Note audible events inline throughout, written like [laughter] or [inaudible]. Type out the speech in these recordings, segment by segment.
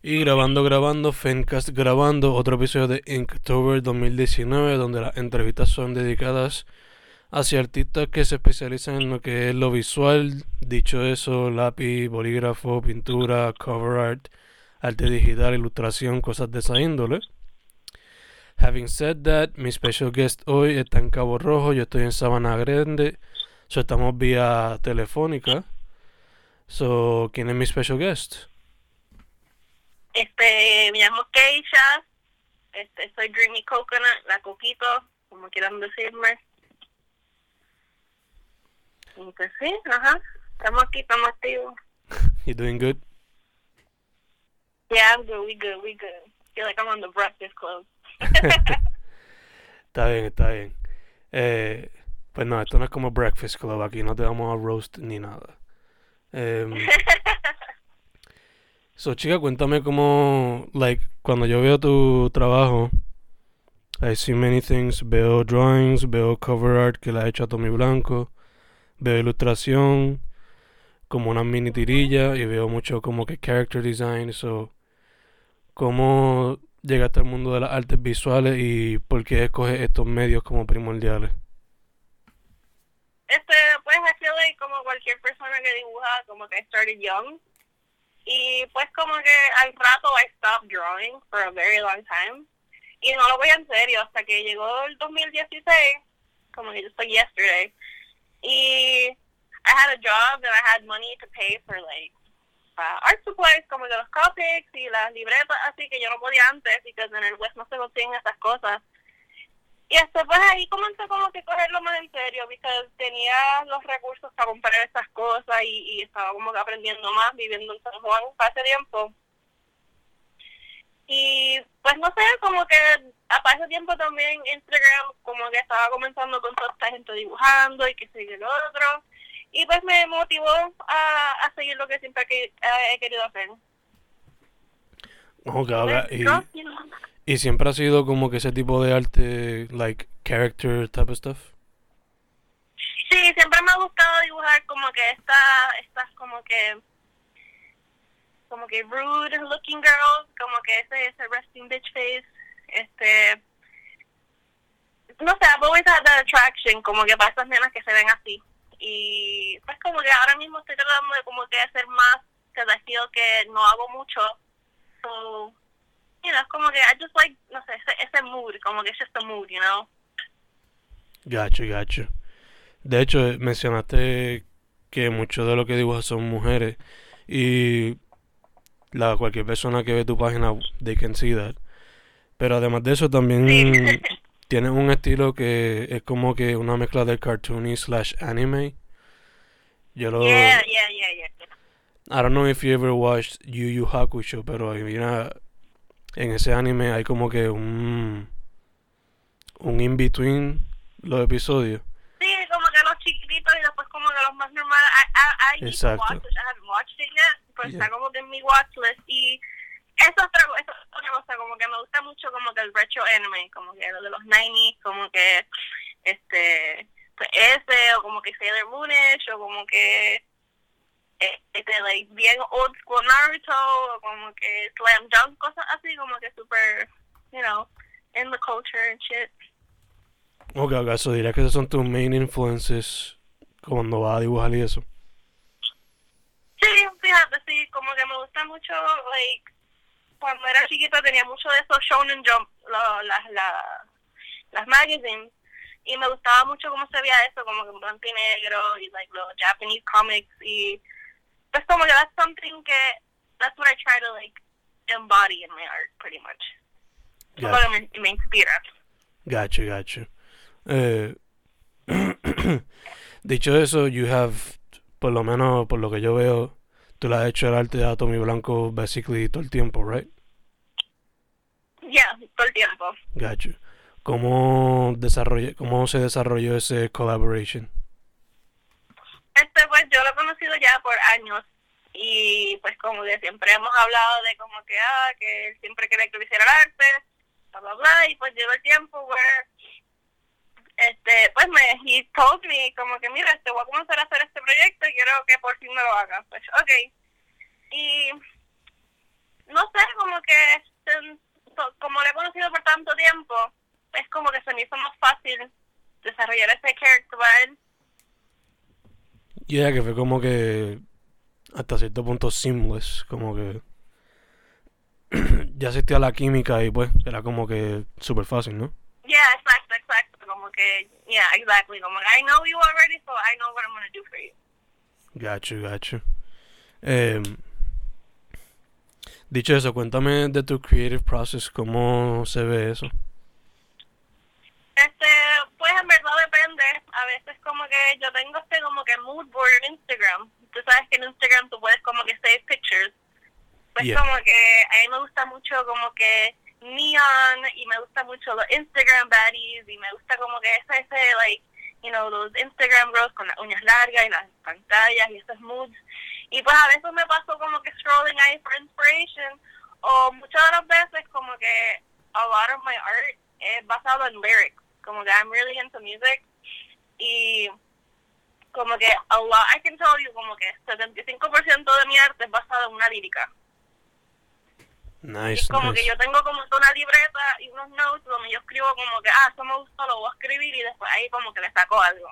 Y grabando, grabando, Fencast grabando otro episodio de Inktober 2019, donde las entrevistas son dedicadas hacia artistas que se especializan en lo que es lo visual. Dicho eso, lápiz, bolígrafo, pintura, cover art, arte digital, ilustración, cosas de esa índole. Having said that, mi special guest hoy está en Cabo Rojo, yo estoy en Sabana Grande, so estamos vía telefónica. So, ¿quién es mi special guest? Este, me llamo Keisha, este, soy Dreamy Coconut, la Coquito, como quieran decirme. Y pues sí, ajá, estamos aquí, estamos activos. [laughs] You doing good? Yeah, I'm good, we good, we good. feel like I'm on the Breakfast Club. [laughs] [laughs] está bien, está bien. Eh, pues no, esto no es como Breakfast Club, aquí no te vamos a roast ni nada. Eh, So, chica, cuéntame cómo, like, cuando yo veo tu trabajo, I see many things, veo drawings, veo cover art que le ha hecho a Tommy Blanco, veo ilustración, como una mini tirilla, y veo mucho como que character design, so, ¿cómo llegaste al mundo de las artes visuales y por qué escoges estos medios como primordiales? Este, pues, I como cualquier persona que dibuja, como que started young, Y pues como que al rato I stopped drawing for a very long time. Y no lo voy en serio hasta que llegó el 2016, como que just like yesterday. Y I had a job and I had money to pay for like uh, art supplies como de los copics y las libretas, así que yo no podía antes, porque en el West no se consiguen esas cosas. Y hasta pues ahí comencé como que cogerlo más en serio, porque tenía los recursos para comprar estas cosas y, estaba como que aprendiendo más viviendo en San Juan hace tiempo. Y pues no sé, como que a ese tiempo también Instagram como que estaba comenzando con toda esta gente dibujando y que sigue lo otro. Y pues me motivó a, a seguir lo que siempre he, querido hacer. Ok, y, ¿Y siempre ha sido como que ese tipo de arte, like character type of stuff? Sí, siempre me ha gustado dibujar como que esta, estas como que como que rude looking girls, como que ese, ese resting bitch face, este no sé, I've always had that attraction como que para esas nenas que se ven así. Y pues como que ahora mismo estoy tratando de como que hacer más, que feel que no hago mucho. So, you know, es como que I just like, no sé, ese, ese mood, como que es just a mood, you know. Gacho, gacho. De hecho, mencionaste que mucho de lo que dibujas son mujeres y la cualquier persona que ve tu página, they can see that. Pero además de eso también [laughs] tienes un estilo que es como que una mezcla de cartoony slash anime. Yo lo... Yeah, yeah, yeah, yeah. I don't know if you ever watched Yu Yu Hakusho, pero mira, en ese anime hay como que un un in between los episodios. Sí, como que los chiquititos y después como que los más normales. I, I, I Exacto. Watch, I haven't watched it yet, pero está como que en mi watchlist y eso es otra, eso es otra cosa, como que me gusta mucho como que el retro anime, como que lo de los 90s, como que este pues ese o como que Sailor Moonish o como que este, like, bien old school Naruto, o como que Slam Dunk, cosas así, como que super, you know, in the culture and shit. Ok, ¿acaso diría que esos son tus main influences cuando vas a dibujar y eso? Sí, fíjate, sí, como que me gusta mucho, like, cuando era chiquita tenía mucho de esos Shonen Jump, lo, las, la, las magazines, y me gustaba mucho cómo se veía eso, como que en blanco y negro, y like los Japanese comics, y es como que that's something que that's what I try to like embody in my art pretty much. Gotcha. me, me inspira. Gotcha, gotcha. Eh, [clears throat] dicho eso, you have, por lo menos por lo que yo veo, tú le has hecho el arte a Tommy Blanco basically todo el tiempo, right? Yeah, todo el tiempo. Gotcha. ¿Cómo, desarrolla, ¿Cómo se desarrolló ese collaboration? Yo lo he conocido ya por años y pues como que siempre hemos hablado de como que, ah, que él siempre quería que lo hiciera el arte, bla, bla, bla, y pues lleva el tiempo, where, este, pues me, he told me como que, mira, este, voy a comenzar a hacer este proyecto y quiero que por fin me lo haga. Pues, ok. Y, no sé, como que, como lo he conocido por tanto tiempo, es como que se me hizo más fácil desarrollar ese character. Yeah, que fue como que hasta cierto punto seamless, como que [clears throat] ya existía la química y pues era como que súper fácil, ¿no? Yeah, exacto, exacto, como que, yeah, exactly, como I know you already, so I know what I'm gonna do for you. Gacho, gacho. Eh, dicho eso, cuéntame de tu creative process, cómo se ve eso. Este, pues en verdad depende. A veces como que yo tengo este como que mood board en Instagram. Tú sabes que en Instagram tú puedes como que save pictures. Pues como que a mí me gusta mucho como que neon y me gusta mucho los Instagram baddies y me gusta como que ese, ese like, you know, los Instagram girls con las uñas largas y las pantallas y esos moods. Y pues a veces me paso como que scrolling ahí for inspiration o muchas de las veces como que a lot of my art es basado en lyrics como que I'm really into music y como que a lot, I can tell you como que 75% de mi arte es basado en una lírica. Nice, como que yo tengo como una libreta y unos notes donde yo escribo como que, ah, eso me gustó, lo voy a escribir y después ahí como que le saco algo.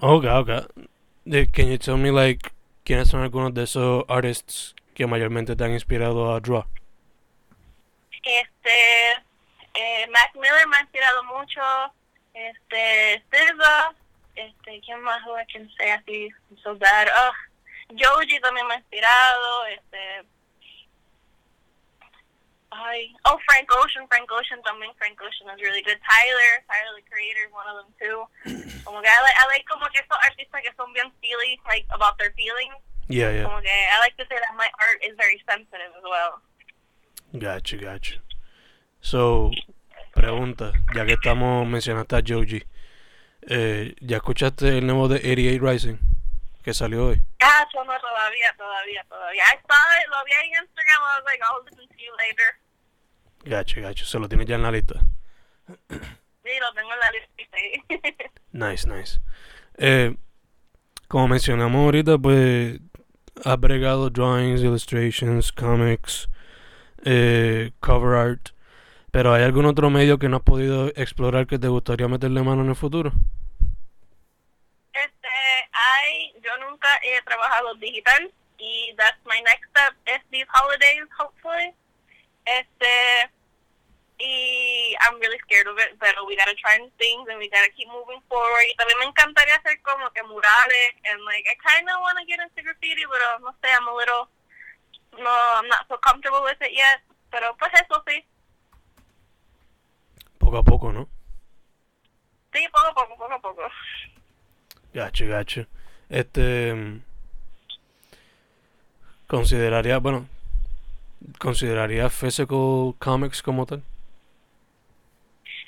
Okay, okay. Can you tell me like quiénes son algunos de esos artists que mayormente te han inspirado a draw? Este, eh, Mac Miller me ha inspirado mucho, este, Silva, este, ¿quién más I can say así, so bad? Oh, Joji también me ha inspirado, este, ay, oh, Frank Ocean, Frank Ocean también, Frank Ocean is really good. Tyler, Tyler the Creator is one of them too. [clears throat] Como que I like, I like como que esos artistas que son bien feely, like about their feelings. Yeah, yeah. Como que I like to say that my art is very sensitive as well. Gotcha, gotcha. So, pregunta, ya que estamos mencionando a Joji, eh, ¿ya escuchaste el nuevo de 88 Rising que salió hoy? Ah, yo no, todavía, todavía, todavía. I saw it, lo vi en Instagram, I was like, I'll listen to you later. Gacho, gacho, se lo tienes ya en la lista. [clears throat] Sí, lo tengo en la lista. [laughs] nice, nice. Eh, como mencionamos ahorita, pues has bregado drawings, illustrations, comics, eh, cover art. Pero ¿hay algún otro medio que no has podido explorar que te gustaría meterle mano en el futuro? Este, hay, yo nunca he trabajado digital y that's my next step is these holidays, hopefully. Este, y I'm really scared of it, pero we gotta try new things and we gotta keep moving forward. Y también me encantaría hacer como que murales and like I kind of want to get into graffiti, pero no sé, I'm a little, no, I'm not so comfortable with it yet. Pero pues eso sí. Poco a poco, ¿no? Sí, poco a poco, poco a poco. Gacho, gacho. Este. Consideraría, bueno, ¿consideraría Physical Comics como tal?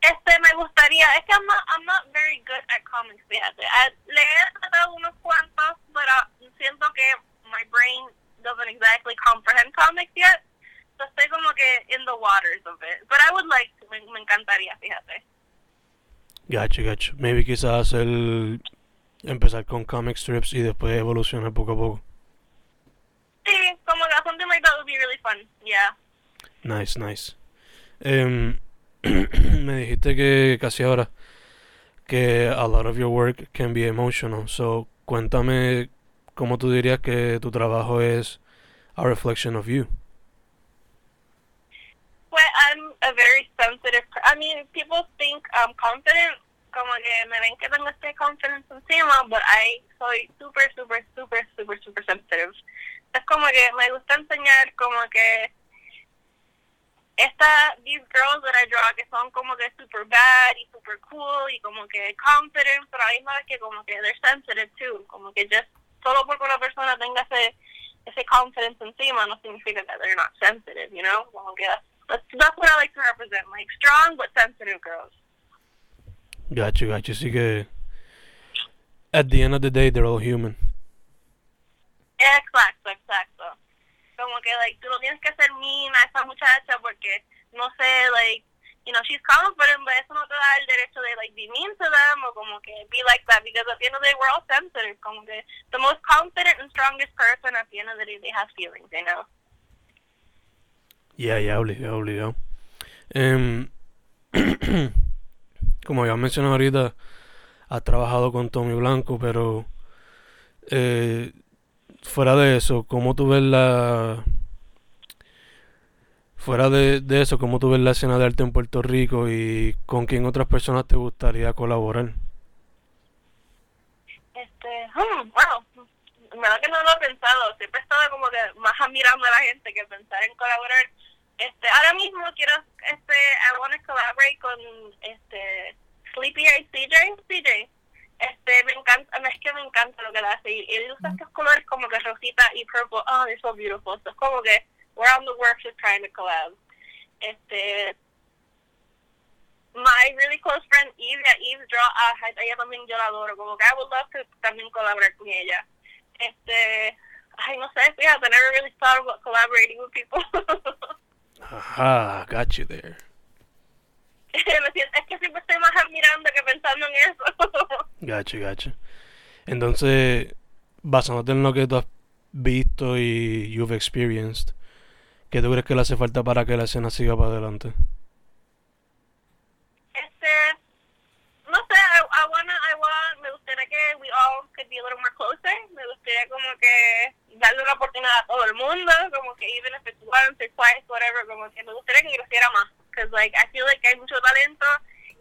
Este, me gustaría, es que I'm not, I'm not very good at comics, fíjate. Le he tratado unos cuantos, pero siento que my brain doesn't exactly comprehend comics yet estoy como que in the waters of it. But I would like to, me, me encantaría, fíjate. Gacho, gacho. Maybe quizás el empezar con comic strips y después evolucionar poco a poco. Sí, como que something like that would be really fun. Yeah. Nice, nice. Um, [clears throat] me dijiste que casi ahora que a lot of your work can be emotional. So, cuéntame cómo tú dirías que tu trabajo es a reflection of you. Well, I'm a very sensitive. I mean, people think I'm confident, como que me ven que tengo este confidence encima, but I soy super, super, super, super, super sensitive. Es como que me gusta enseñar como que esta, these girls that I draw que son como que super bad y super cool y como que confident, pero hay más que como que they're sensitive too, como que just solo porque una persona tenga ese ese confidence encima no significa que they're not sensitive, you know? Como que That's, that's that's what I like to represent, like strong but sensitive girls. Gotcha, gotcha. Que, at the end of the day, they're all human. Exacto, exacto. Como que, like, tú no tienes que ser mean a esa muchacha porque, no sé, like, you know, she's confident, but eso no te da el derecho de, like, be mean to them or como que be like that because at the end of the day, we're all sensitive. Como que the most confident and strongest person at the end of the day, they have feelings, you know? Ya, ya, obligado, obligado. Em, [clears throat] como ya mencionado ahorita, has trabajado con Tommy Blanco, pero eh, fuera de eso, ¿cómo tú ves la... Fuera de, eso, ¿cómo tú ves la escena de arte en Puerto Rico y con quién otras personas te gustaría colaborar? Este, hmm, bueno, en verdad que no lo he pensado. Siempre he estado como que más admirando a la gente que pensar en colaborar. Quiero, este, I want to collaborate con, este, Sleepy y CJ. CJ. Este, me encanta, es que me encanta lo que él hace. Y él usa estos colores como que rosita y purple. Oh, they're so beautiful. So es como que we're on the works just trying to collab. Este, my really close friend Eve, Eve Draw, ah, ella también yo la adoro. Como que I would love to también colaborar con ella. Este, ay, no sé, fíjate, I never really thought about collaborating with people. [laughs] Ajá, got you there. [laughs] es que siempre estoy más admirando que pensando en eso. [laughs] Gacho, gacho. Entonces, basándote en lo que tú has visto y you've experienced, ¿qué tú crees que le hace falta para que la escena siga para adelante? Este, no sé, I, I wanna, I want, me gustaría que we all could be a little more closer. Me gustaría como que darle una oportunidad a todo el mundo, como que even if it's once or twice, whatever, como que me gustaría que creciera más. Because like, I feel like hay mucho talento,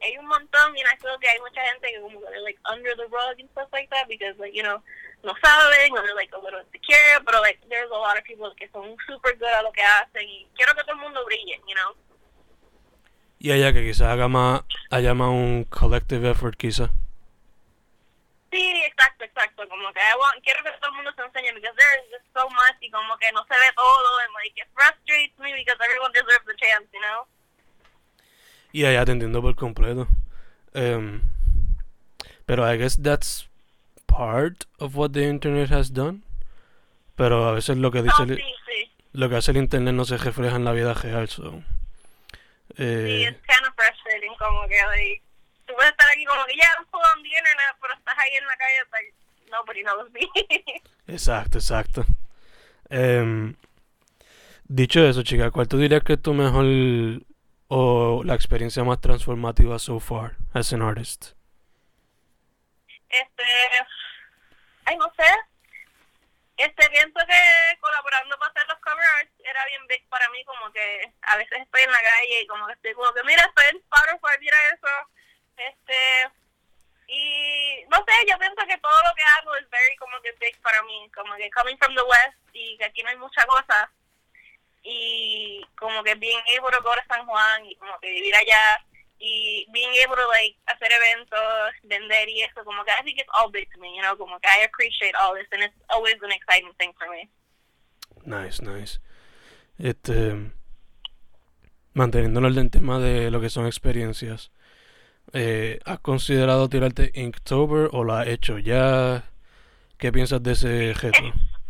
hay un montón, y I feel que hay mucha gente que como que like under the rug and stuff like that, because like, you know, no saben, o they're like a little insecure, pero like, there's a lot of people que son super good a lo que hacen, y quiero que todo el mundo brille, you know. Y allá que quizás haga más, haya más un collective effort quizás. Sí, exacto, exacto. Como que I want, quiero que todo el mundo se enseñe because there is just so much y como que no se ve todo and like it frustrates me because everyone deserves a chance, you know. Y allá te entiendo por completo. Um, pero I guess that's part of what the internet has done. Pero a veces lo que dice Oh, el- sí, sí. lo que hace el internet no se refleja en la vida real. So. Sí, Eh, it's kind of frustrating. Como que like, puedes estar aquí como que ya full on the internet, pero estás ahí en la calle, it's like nobody knows me. exacto, exacto. Em, dicho eso, chica, ¿cuál tú dirías que es tu mejor o la experiencia más transformativa so far as an artist? Este, ay, no sé. Este, pienso que colaborando para hacer los cover arts era bien big para mí, como que a veces estoy en la calle y como que estoy como que, mira, estoy en Spotify, mira eso. Este, y no sé, yo pienso que todo lo que hago es very como que big para mí, como que coming from the west y que aquí no hay mucha cosa. Y como que being able to go to San Juan y como que vivir allá y being able to like hacer eventos, vender y eso, como que I think it's all big to me, you know, como que I appreciate all this and it's always an exciting thing for me. Nice, nice. Este, manteniéndonos en tema de lo que son experiencias, eh, ¿has considerado tirarte Inktober o lo has hecho ya? ¿Qué piensas de ese reto? [laughs]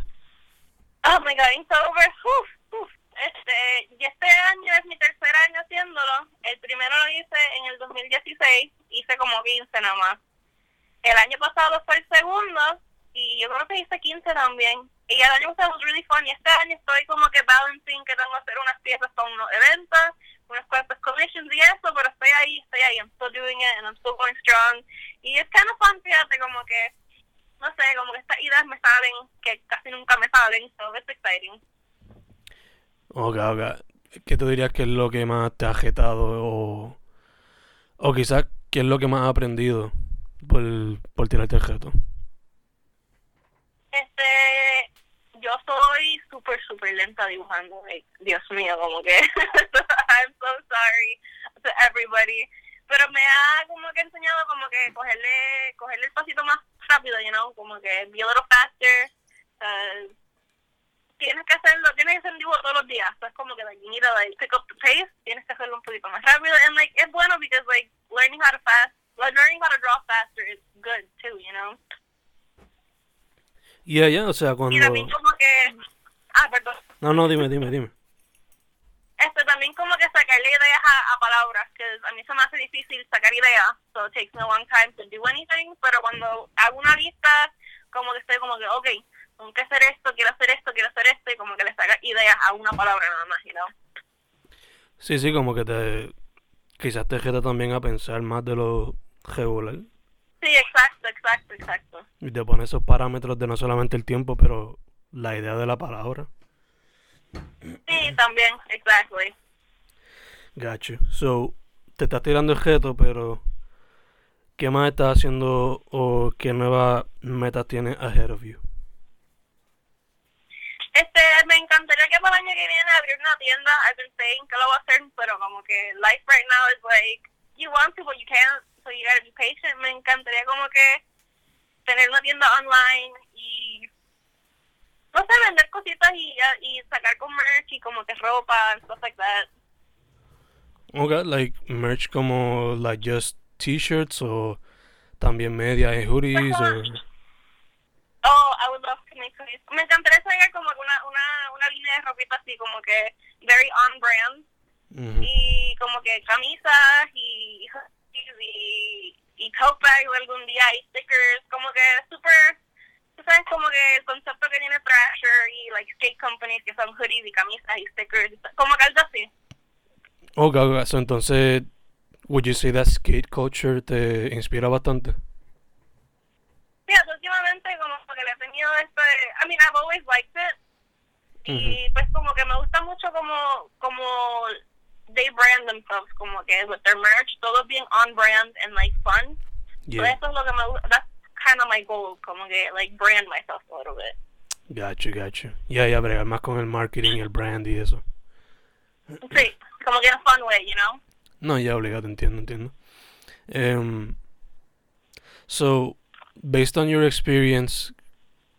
Oh my god, Inktober, uf, uf. Este, este año es mi tercer año haciéndolo. El primero lo hice en el 2016, hice como 15 nada más. El año pasado fue el segundo y yo creo que hice 15 también. Y año pasado was really fun. Y este año estoy como que balancing que tengo que hacer unas piezas para unos eventos, unas cuantas commissions y eso, pero estoy ahí, estoy ahí. I'm still doing it and I'm still going strong. Y es kind of fun, fíjate, como que, no sé, como que estas ideas me salen, que casi nunca me salen, so it's exciting. Ok, ok. ¿Qué tú dirías que es lo que más te ha jetado o, o quizás qué es lo que más has aprendido por, por tirarte el reto? Este, yo soy súper, lenta dibujando. like, Dios mío, como que [laughs] I'm so sorry to everybody. Pero me ha como que enseñado como que cogerle, cogerle el pasito más rápido, you know, como que be a little faster. uh, tienes que hacerlo, tienes que hacer un dibujo todos los días. So, es como que like, you need to like pick up the pace, tienes que hacerlo un poquito más rápido. And like es bueno because like learning how to fast, like, learning how to draw faster is good too, you know. Yeah, yeah, o sea, cuando... Y también como que, ah, perdón. No, no, dime, dime, dime. Este también como que sacarle ideas a, a palabras, que a mí se me hace difícil sacar ideas, so it takes me a long time to do anything, pero cuando hago una lista, como que estoy como que, ok, tengo que hacer esto, quiero hacer esto, quiero hacer esto, y como que le saca ideas a una palabra nada más, you know. Sí, sí, como que te... Quizás te jeta también a pensar más de lo regular. Sí, exacto, exacto, exacto. Y te pone esos parámetros de no solamente el tiempo, pero la idea de la palabra. Sí, también, exactly. Gacho. So, te estás tirando el reto, pero ¿qué más estás haciendo o qué nueva meta tienes ahead of you? Este, me encantaría que para el año que viene abrir una tienda. I've been saying que lo voy a hacer, pero como que life right now is like, you want to, but you can't, so you gotta be patient. Me encantaría como que tener una tienda online y, no sé, vender cositas y, y sacar con merch y como que ropa and stuff like that. Okay, like merch como like just t-shirts o también media y hoodies o... Oh, I would love to make hoodies. Me encantaría sacar como una, una, una línea de ropita así como que very on brand Ujú. y como que camisas y y, y tote bags algún día y stickers como que super tú sabes como que el concepto que tiene Thrasher y like skate companies que son hoodies y camisas y stickers como que algo así. Okay, okay, so entonces, would you say that skate culture te inspira bastante? sí últimamente como que le he tenido este I mean I've always liked it. Y pues como que me gusta mucho como como they brand themselves como que with their merch todo bien on brand and like fun. So Yeah, eso es lo que me gusta that's kind of my goal como que like brand myself a little bit gotcha, gotcha. Ya, ya, bregar más con el marketing, el brand y eso. Sí, como que a fun way, you know? No, ya obligado, entiendo, entiendo. Um, so, based on your experience,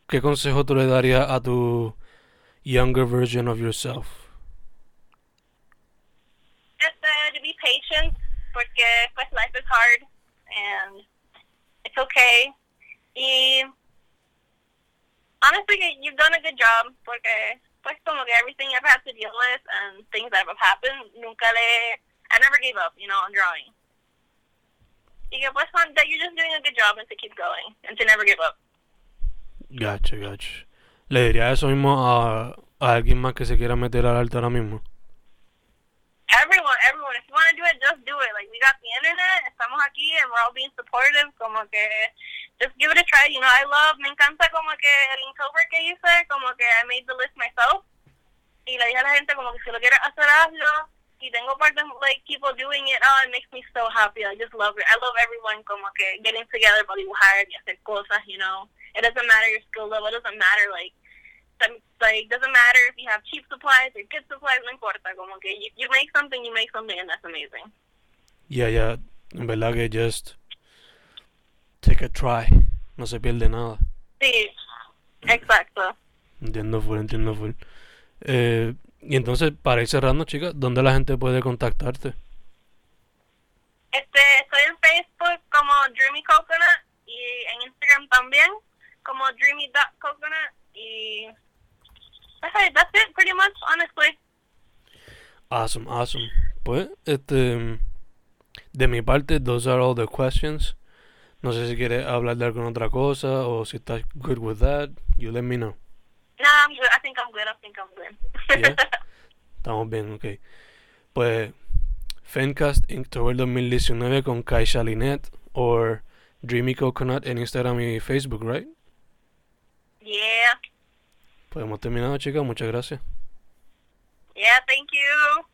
¿qué consejo tú le darías a tu younger version of yourself? Just uh, to be patient, porque pues life is hard and it's okay. Y honestly, you've done a good job, porque pues como que everything I've had to deal with and things that have happened, nunca le, I never gave up, you know, on drawing. Y que pues that you're just doing a good job and to keep going and to never give up. Gotcha, gotcha. ¿Le dirías eso mismo a, a alguien más que se quiera meter al arte ahora mismo? Everyone, everyone, if you want to do it, just do it. Like, we got the internet, estamos aquí, and we're all being supportive, como que, just give it a try, you know, I love, me encanta como que el Inktober que hice, como que I made the list myself, y le dije a la gente como que si lo quieres hacer, hazlo, y tengo parte, like, people doing it, oh, it makes me so happy, I just love it, I love everyone como que getting together para dibujar y hacer cosas, you know, it doesn't matter your skill level, it doesn't matter, like, like doesn't matter if you have cheap supplies or good supplies, no importa, como que you, you make something, you make something, and that's amazing. Ya, ya, en verdad que just take a try. No se pierde nada. Sí, exacto. Entiendo full, entiendo full. Eh, y entonces, para ir cerrando, chicas, ¿dónde la gente puede contactarte? Este, estoy en Facebook como Dreamy Coconut y en Instagram también como dreamy.coconut y it, that's it pretty much, honestly. Awesome, awesome. Pues, este, de mi parte, those are all the questions. No sé si quieres hablar de alguna otra cosa o si estás good with that, you let me know. No, I'm good. I think I'm good. I think I'm good. Yeah. [laughs] Estamos bien, ok. Pues, Fencast Inktober 2019 con Kaisha Linet o Dreamy Coconut en Instagram y Facebook, right? yeah. Pues hemos terminado, chicas. Muchas gracias. Yeah, thank you.